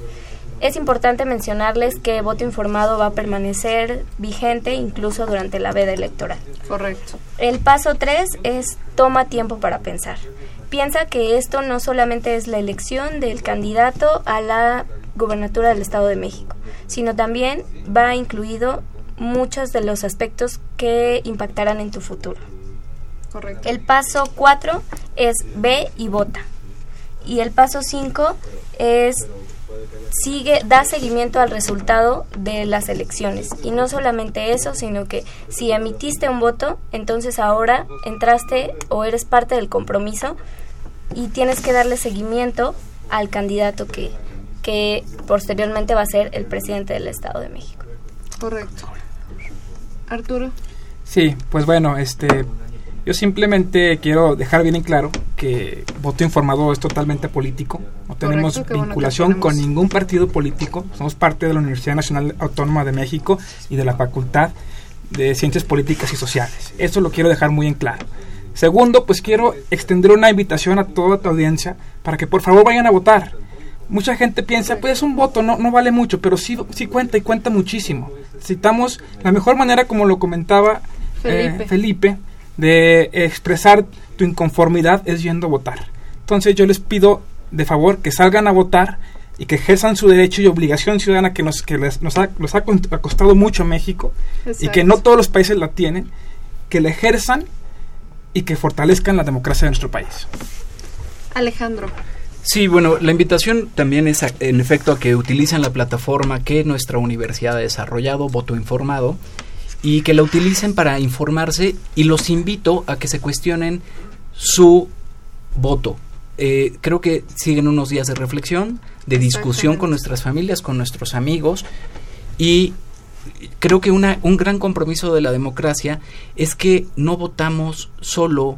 Es importante mencionarles que voto informado va a permanecer vigente incluso durante la veda electoral. Correcto. El paso tres es toma tiempo para pensar. Piensa que esto no solamente es la elección del candidato a la gubernatura del Estado de México, sino también va incluido muchos de los aspectos que impactarán en tu futuro. Correcto. El paso 4 es ve y vota. Y el paso 5 es sigue, da seguimiento al resultado de las elecciones. Y no solamente eso, sino que si emitiste un voto, entonces ahora entraste o eres parte del compromiso y tienes que darle seguimiento al candidato que, que posteriormente va a ser el presidente del Estado de México. Correcto. Arturo. Sí, pues bueno, este, yo simplemente quiero dejar bien en claro que voto informado es totalmente político. No tenemos vinculación con ningún partido político. Somos parte de la Universidad Nacional Autónoma de México y de la Facultad de Ciencias Políticas y Sociales. Eso lo quiero dejar muy en claro. Segundo, pues quiero extender una invitación a toda tu audiencia para que por favor vayan a votar. Mucha gente piensa, pues un voto no, no vale mucho, pero sí, sí cuenta y cuenta muchísimo. Citamos la mejor manera, como lo comentaba eh, Felipe, de expresar tu inconformidad es yendo a votar. Entonces yo les pido de favor que salgan a votar y que ejerzan su derecho y obligación ciudadana que nos, que les, nos, ha, nos ha costado mucho México y que no todos los países la tienen, que la ejerzan y que fortalezcan la democracia de nuestro país. Alejandro. Sí, bueno, la invitación también es en efecto a que utilicen la plataforma que nuestra universidad ha desarrollado, Voto Informado, y que la utilicen para informarse y los invito a que se cuestionen su voto. Eh, creo que siguen unos días de reflexión, de discusión con nuestras familias, con nuestros amigos y creo que una, un gran compromiso de la democracia es que no votamos solo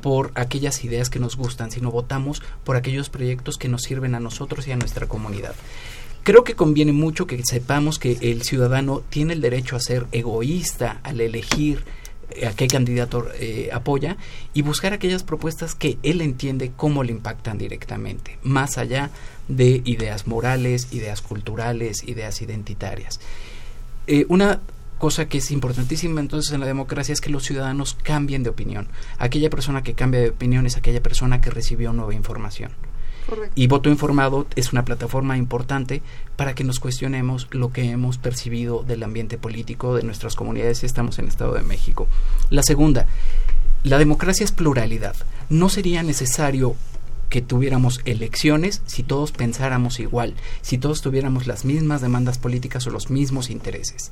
por aquellas ideas que nos gustan, sino votamos por aquellos proyectos que nos sirven a nosotros y a nuestra comunidad. Creo que conviene mucho que sepamos que el ciudadano tiene el derecho a ser egoísta al elegir eh, a qué candidato eh, apoya y buscar aquellas propuestas que él entiende cómo le impactan directamente, más allá de ideas morales, ideas culturales, ideas identitarias. Eh, una cosa que es importantísima entonces en la democracia es que los ciudadanos cambien de opinión. Aquella persona que cambia de opinión es aquella persona que recibió nueva información. Y Voto Informado es una plataforma importante para que nos cuestionemos lo que hemos percibido del ambiente político de nuestras comunidades. Estamos en el Estado de México. La segunda, la democracia es pluralidad. No sería necesario que tuviéramos elecciones si todos pensáramos igual, si todos tuviéramos las mismas demandas políticas o los mismos intereses.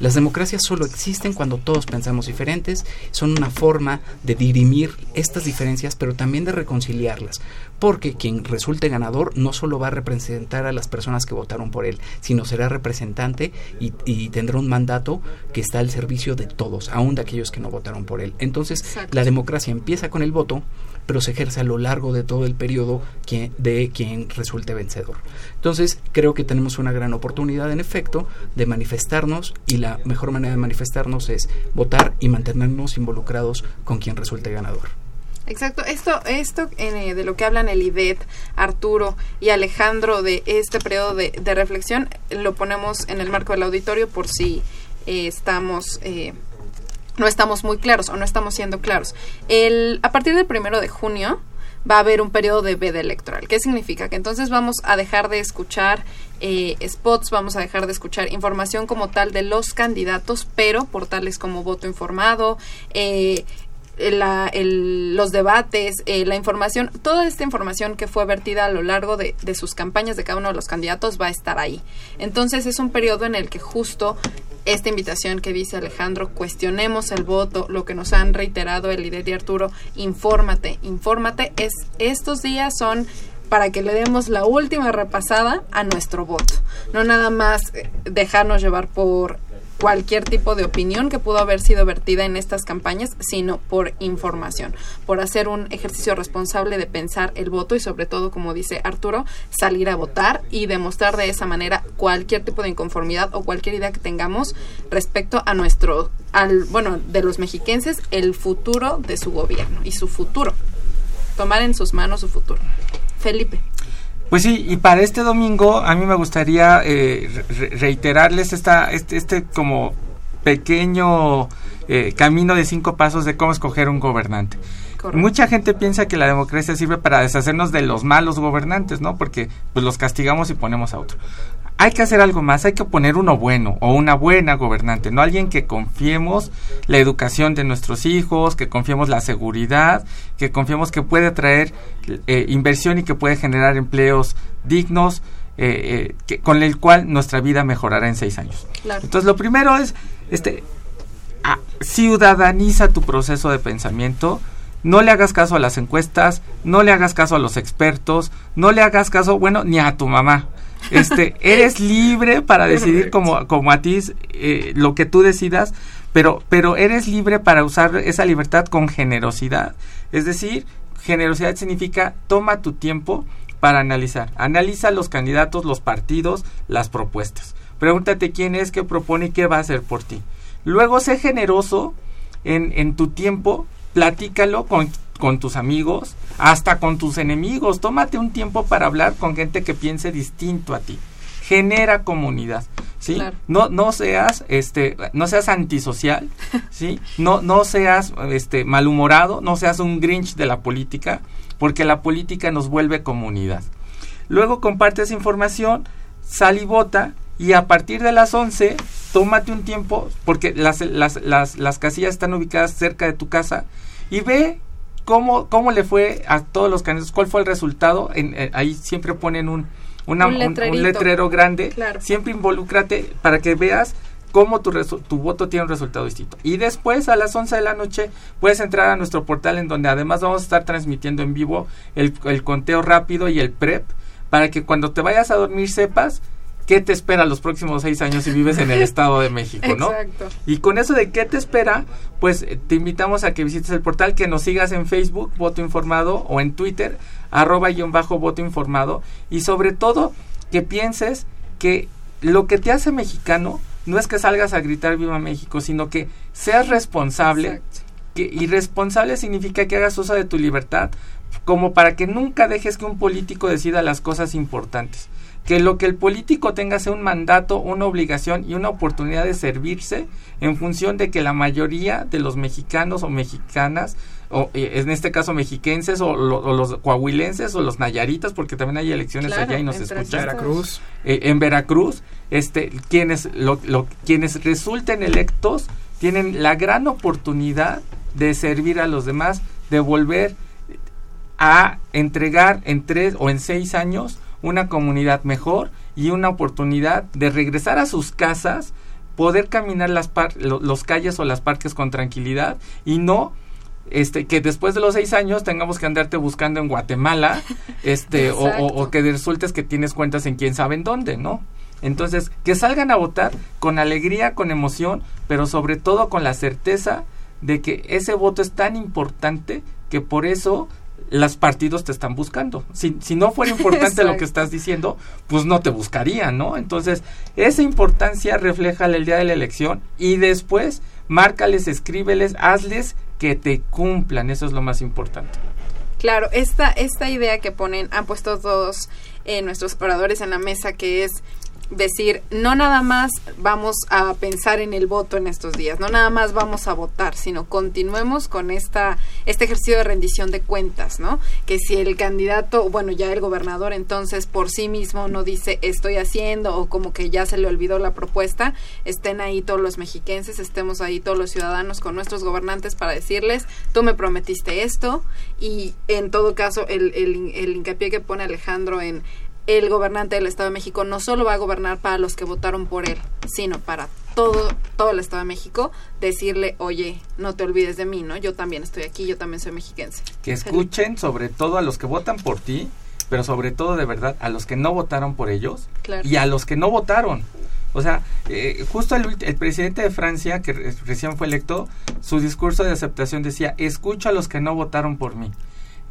Las democracias solo existen cuando todos pensamos diferentes, son una forma de dirimir estas diferencias, pero también de reconciliarlas, porque quien resulte ganador no solo va a representar a las personas que votaron por él, sino será representante y, tendrá un mandato que está al servicio de todos, aún de aquellos que no votaron por él. Entonces, la democracia empieza con el voto, pero se ejerce a lo largo de todo el periodo de quien resulte vencedor. Entonces, creo que tenemos una gran oportunidad, en efecto, de manifestarnos y la mejor manera de manifestarnos es votar y mantenernos involucrados con quien resulte ganador. Exacto, esto, esto eh, de lo que hablan el IDET, Arturo y Alejandro de este periodo de, reflexión, lo ponemos en el marco del auditorio por si eh, estamos eh, no estamos muy claros o no estamos siendo claros. El, a partir del primero de junio va a haber un periodo de veda electoral. ¿Qué significa? Que entonces vamos a dejar de escuchar eh, spots, vamos a dejar de escuchar información como tal de los candidatos, pero portales como Voto Informado, eh, los debates, eh, la información, toda esta información que fue vertida a lo largo de, sus campañas de cada uno de los candidatos va a estar ahí. Entonces es un periodo en el que justo esta invitación que dice Alejandro, cuestionemos el voto, lo que nos han reiterado el IDET y Arturo, infórmate, infórmate, es, estos días son para que le demos la última repasada a nuestro voto, no nada más eh, dejarnos llevar por cualquier tipo de opinión que pudo haber sido vertida en estas campañas, sino por información, por hacer un ejercicio responsable de pensar el voto y sobre todo, como dice Arturo, salir a votar y demostrar de esa manera cualquier tipo de inconformidad o cualquier idea que tengamos respecto a nuestro, al, bueno, de los mexiquenses, el futuro de su gobierno y su futuro. Tomar en sus manos su futuro. Felipe. Pues sí, y para este domingo a mí me gustaría eh, reiterarles esta, este, este como pequeño eh, camino de cinco pasos de cómo escoger un gobernante. Mucha gente piensa que la democracia sirve para deshacernos de los malos gobernantes, ¿no? Porque pues los castigamos y ponemos a otro hay que hacer algo más, hay que poner uno bueno o una buena gobernante, no alguien que confiemos la educación de nuestros hijos, que confiemos la seguridad, que confiemos que puede traer eh, inversión y que puede generar empleos dignos, eh, que, con el cual nuestra vida mejorará en seis años. Entonces, lo primero es, este, ciudadaniza tu proceso de pensamiento, no le hagas caso a las encuestas, no le hagas caso a los expertos, no le hagas caso, bueno, ni a tu mamá. Este, eres libre para decidir como, como a ti eh, lo que tú decidas, pero, pero eres libre para usar esa libertad con generosidad. Es decir, generosidad significa toma tu tiempo para analizar. Analiza los candidatos, los partidos, las propuestas. Pregúntate quién es, qué propone y qué va a hacer por ti. Luego sé generoso en, en tu tiempo, platícalo con, con tus amigos, hasta con tus enemigos. Tómate un tiempo para hablar con gente que piense distinto a ti. Genera comunidad, ¿sí? No no seas este no seas antisocial, ¿sí? No no seas este malhumorado, no seas un grinch de la política, porque la política nos vuelve comunidad. Luego comparte esa información, sal y vota y a partir de las 11 tómate un tiempo, porque las, las, las, las casillas están ubicadas cerca de tu casa, y ve cómo, cómo le fue a todos los candidatos, cuál fue el resultado. En, eh, ahí siempre ponen un, una, un, letrero grande. Siempre involúcrate para que veas cómo tu, tu voto tiene un resultado distinto. Y después a las 11 de la noche puedes entrar a nuestro portal en donde además vamos a estar transmitiendo en vivo el, el conteo rápido y el PREP para que cuando te vayas a dormir sepas qué te espera los próximos seis años si vives en el Estado de México, ¿no? Exacto. Y con eso de qué te espera, pues eh, te invitamos a que visites el portal, que nos sigas en Facebook, Voto Informado, o en Twitter, arroba guion bajo Voto Informado, y sobre todo que pienses que lo que te hace mexicano no es que salgas a gritar Viva México, sino que seas responsable. Que, y responsable significa que hagas uso de tu libertad como para que nunca dejes que un político decida las cosas importantes que lo que el político tenga sea un mandato, una obligación y una oportunidad de servirse en función de que la mayoría de los mexicanos o mexicanas, o eh, en este caso mexiquenses o, los coahuilenses o los nayaritas, porque también hay elecciones allá y nos escuchan. Veracruz. Eh, en Veracruz, este, quienes, lo, quienes resulten electos tienen la gran oportunidad de servir a los demás, de volver a entregar en tres o en seis años una comunidad mejor y una oportunidad de regresar a sus casas, poder caminar las los calles o las parques con tranquilidad y no este que después de los seis años tengamos que andarte buscando en Guatemala este o, o, que resultes que tienes cuentas en quién sabe en dónde no entonces que salgan a votar con alegría con emoción pero sobre todo con la certeza de que ese voto es tan importante que por eso los partidos te están buscando. Si, si no fuera importante lo que estás diciendo, pues no te buscarían, ¿no? Entonces, esa importancia refleja el día de la elección y después márcales, escríbeles, hazles que te cumplan, eso es lo más importante. Claro, esta, esta idea que ponen, han puesto todos eh, nuestros oradores en la mesa, que es decir, no nada más vamos a pensar en el voto en estos días, no nada más vamos a votar, sino continuemos con esta este ejercicio de rendición de cuentas, ¿no? Que si el candidato, bueno, ya el gobernador entonces por sí mismo no dice estoy haciendo o como que ya se le olvidó la propuesta, estén ahí todos los mexiquenses, estemos ahí todos los ciudadanos con nuestros gobernantes para decirles, tú me prometiste esto y en todo caso el, el, el hincapié que pone Alejandro en el gobernante del Estado de México no solo va a gobernar para los que votaron por él, sino para todo, todo el Estado de México, decirle, oye, no te olvides de mí, ¿no? Yo también estoy aquí, yo también soy mexiquense. Que escuchen sobre todo a los que votan por ti, pero sobre todo de verdad a los que no votaron por ellos y a los que no votaron. O sea, eh, justo el, el, presidente de Francia, que recién fue electo, su discurso de aceptación decía, escucha a los que no votaron por mí.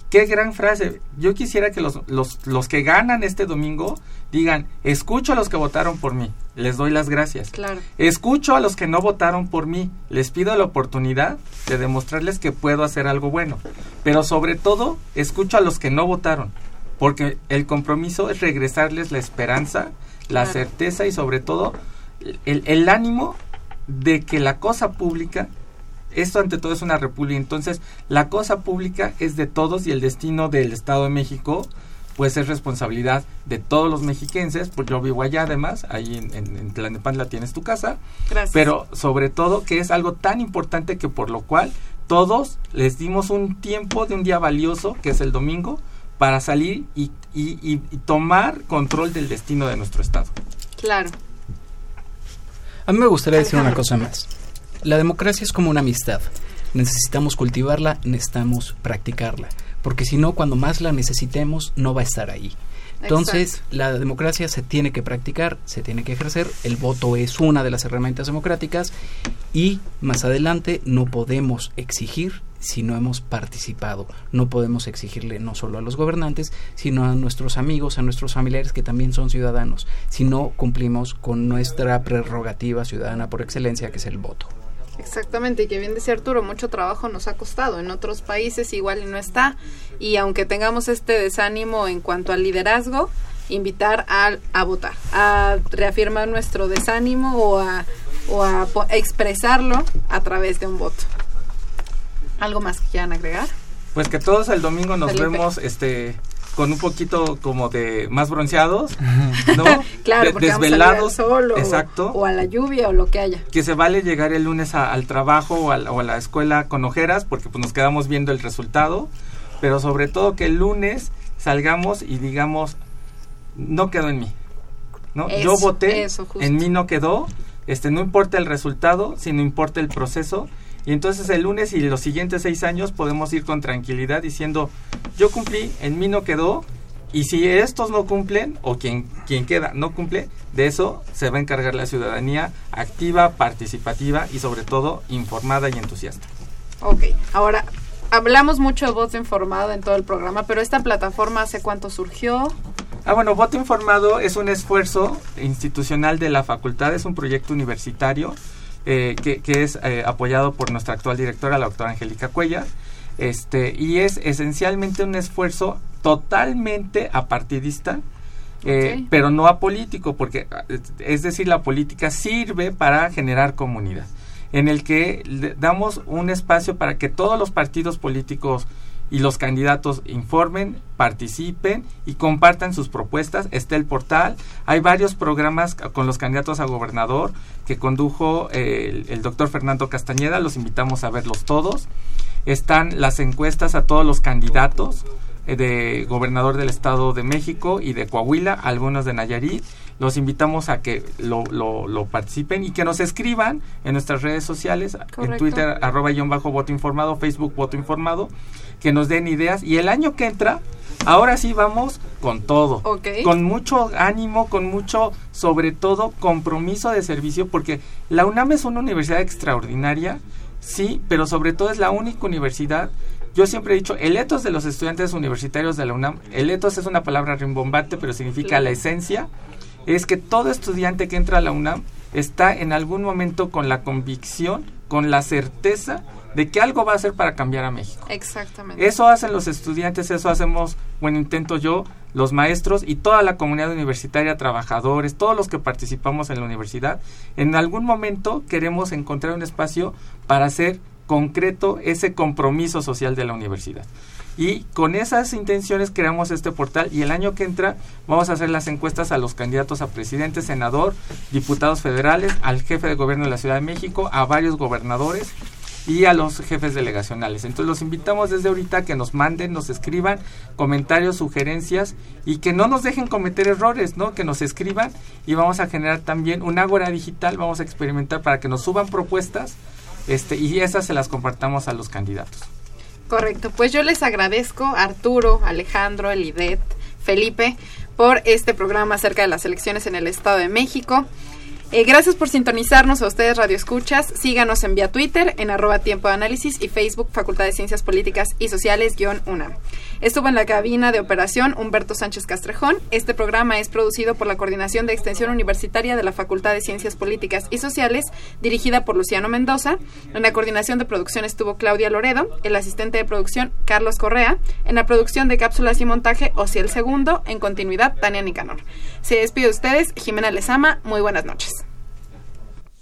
Qué gran frase. Yo quisiera que los, los, los, que ganan este domingo digan, escucho a los que votaron por mí, les doy las gracias. Claro. Escucho a los que no votaron por mí, les pido la oportunidad de demostrarles que puedo hacer algo bueno. Pero sobre todo, escucho a los que no votaron, porque el compromiso es regresarles la esperanza, la certeza y sobre todo el, el ánimo de que la cosa pública esto ante todo es una república, entonces la cosa pública es de todos y el destino del Estado de México pues es responsabilidad de todos los mexiquenses, porque yo vivo allá además, ahí en, en, Tlanepantla tienes tu casa, Gracias. pero sobre todo que es algo tan importante que por lo cual todos les dimos un tiempo de un día valioso, que es el domingo, para salir y, y, tomar control del destino de nuestro Estado. Claro. A mí me gustaría decir una cosa más. La democracia es como una amistad. Necesitamos cultivarla, necesitamos practicarla. Porque si no, cuando más la necesitemos, no va a estar ahí. Entonces, la democracia se tiene que practicar, se tiene que ejercer, el voto es una de las herramientas democráticas y más adelante no podemos exigir si no hemos participado. No podemos exigirle no solo a los gobernantes, sino a nuestros amigos, a nuestros familiares que también son ciudadanos, si no cumplimos con nuestra prerrogativa ciudadana por excelencia, que es el voto. Exactamente, y que bien decía Arturo, mucho trabajo nos ha costado. En otros países igual no está. Y aunque tengamos este desánimo en cuanto al liderazgo, invitar a, a votar, a reafirmar nuestro desánimo o a, o a expresarlo a través de un voto. ¿Algo más que quieran agregar? Pues que todos el domingo nos vemos este con un poquito como de más bronceados, ¿no? claro, porque desvelados, vamos a exacto, o, a la lluvia o lo que haya. Que se vale llegar el lunes al trabajo o a, la escuela con ojeras porque pues nos quedamos viendo el resultado, pero sobre todo que el lunes salgamos y digamos no quedó en mí, ¿no? Yo voté, en mí no quedó, este no importa el resultado, sino importa el proceso y entonces el lunes y los siguientes seis años podemos ir con tranquilidad diciendo, yo cumplí, en mí no quedó, y si estos no cumplen, o quien, quien queda no cumple, de eso se va a encargar la ciudadanía activa, participativa y sobre todo informada y entusiasta. Ok, ahora hablamos mucho de voto informado en todo el programa, pero esta plataforma hace cuánto surgió? Ah, bueno, Voto Informado es un esfuerzo institucional de la facultad, es un proyecto universitario eh, que, es eh, apoyado por nuestra actual directora, la doctora Angélica Cuella, este, y es esencialmente un esfuerzo totalmente apartidista, eh, pero no apolítico, porque es decir, la política sirve para generar comunidad, en el que damos un espacio para que todos los partidos políticos y los candidatos informen, participen y compartan sus propuestas. Está el portal. Hay varios programas con los candidatos a gobernador que condujo eh, el, doctor Fernando Castañeda. Los invitamos a verlos todos. Están las encuestas a todos los candidatos eh, de gobernador del Estado de México y de Coahuila, algunos de Nayarit. Los invitamos a que lo, lo, participen y que nos escriban en nuestras redes sociales, en Twitter, arroba guion bajo voto informado, Facebook voto informado que nos den ideas y el año que entra, ahora sí vamos con todo, con mucho ánimo, con mucho, sobre todo, compromiso de servicio, porque la UNAM es una universidad extraordinaria, sí, pero sobre todo es la única universidad. Yo siempre he dicho, el etos de los estudiantes universitarios de la UNAM, el etos es una palabra rimbombante, pero significa la esencia, es que todo estudiante que entra a la UNAM está en algún momento con la convicción, con la certeza de que algo va a hacer para cambiar a México. Exactamente. Eso hacen los estudiantes, eso hacemos, bueno, intento yo, los maestros y toda la comunidad universitaria, trabajadores, todos los que participamos en la universidad. En algún momento queremos encontrar un espacio para hacer concreto ese compromiso social de la universidad. Y con esas intenciones creamos este portal y el año que entra vamos a hacer las encuestas a los candidatos a presidente, senador, diputados federales, al jefe de gobierno de la Ciudad de México, a varios gobernadores y a los jefes delegacionales. Entonces los invitamos desde ahorita que nos manden, nos escriban comentarios, sugerencias y que no nos dejen cometer errores, ¿no? Que nos escriban y vamos a generar también un ágora digital, vamos a experimentar para que nos suban propuestas este y esas se las compartamos a los candidatos. Correcto, pues yo les agradezco Arturo, Alejandro, Elidet, Felipe por este programa acerca de las elecciones en el Estado de México. Eh, gracias por sintonizarnos a ustedes, Radio Escuchas. Síganos en vía Twitter, en arroba tiempo de análisis y Facebook, Facultad de Ciencias Políticas y Sociales, guion UNAM. Estuvo en la cabina de operación Humberto Sánchez Castrejón. Este programa es producido por la Coordinación de Extensión Universitaria de la Facultad de Ciencias Políticas y Sociales, dirigida por Luciano Mendoza. En la coordinación de producción estuvo Claudia Loredo, el asistente de producción Carlos Correa, en la producción de cápsulas y montaje Ociel Segundo, en continuidad Tania Nicanor. Se despide de ustedes, Jimena Lezama. Muy buenas noches.